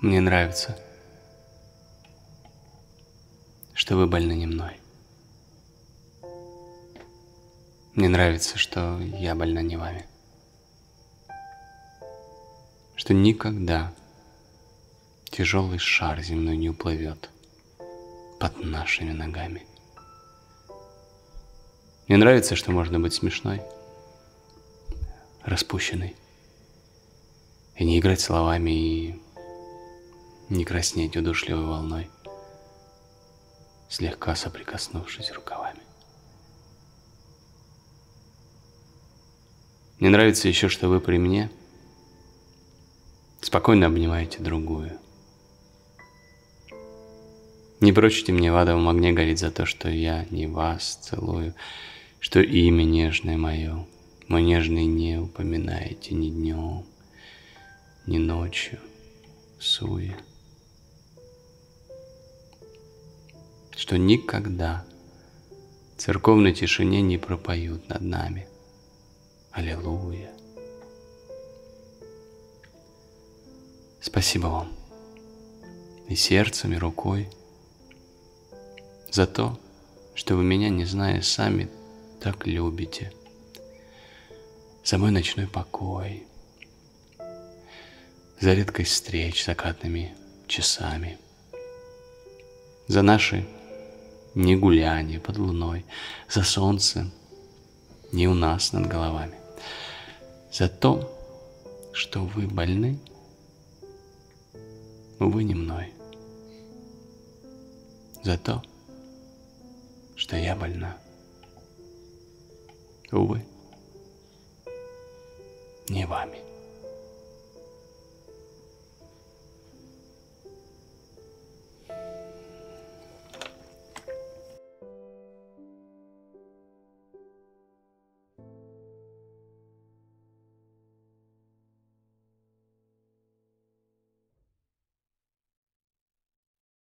Мне нравится, что вы больны не мной. Мне нравится, что я больна не вами. Что никогда тяжелый шар земной не уплывет под нашими ногами. Мне нравится, что можно быть смешной, распущенной, и не играть словами, и не краснеть удушливой волной, слегка соприкоснувшись рукавами. Мне нравится еще, что вы при мне спокойно обнимаете другую. Не прочите мне в адовом огне гореть за то, что я не вас целую, что имя нежное мое, мой нежный не упоминаете ни днем, ни ночью, суя. Что никогда в церковной тишине не пропоют над нами. Аллилуйя. Спасибо вам и сердцем, и рукой за то, что вы меня, не зная сами, так любите. За мой ночной покой, за редкость встреч закатными часами, за наши не гуляния под луной, за солнце не у нас над головами, за то, что вы больны, увы, не мной, за то, что я больна. Увы, не вами.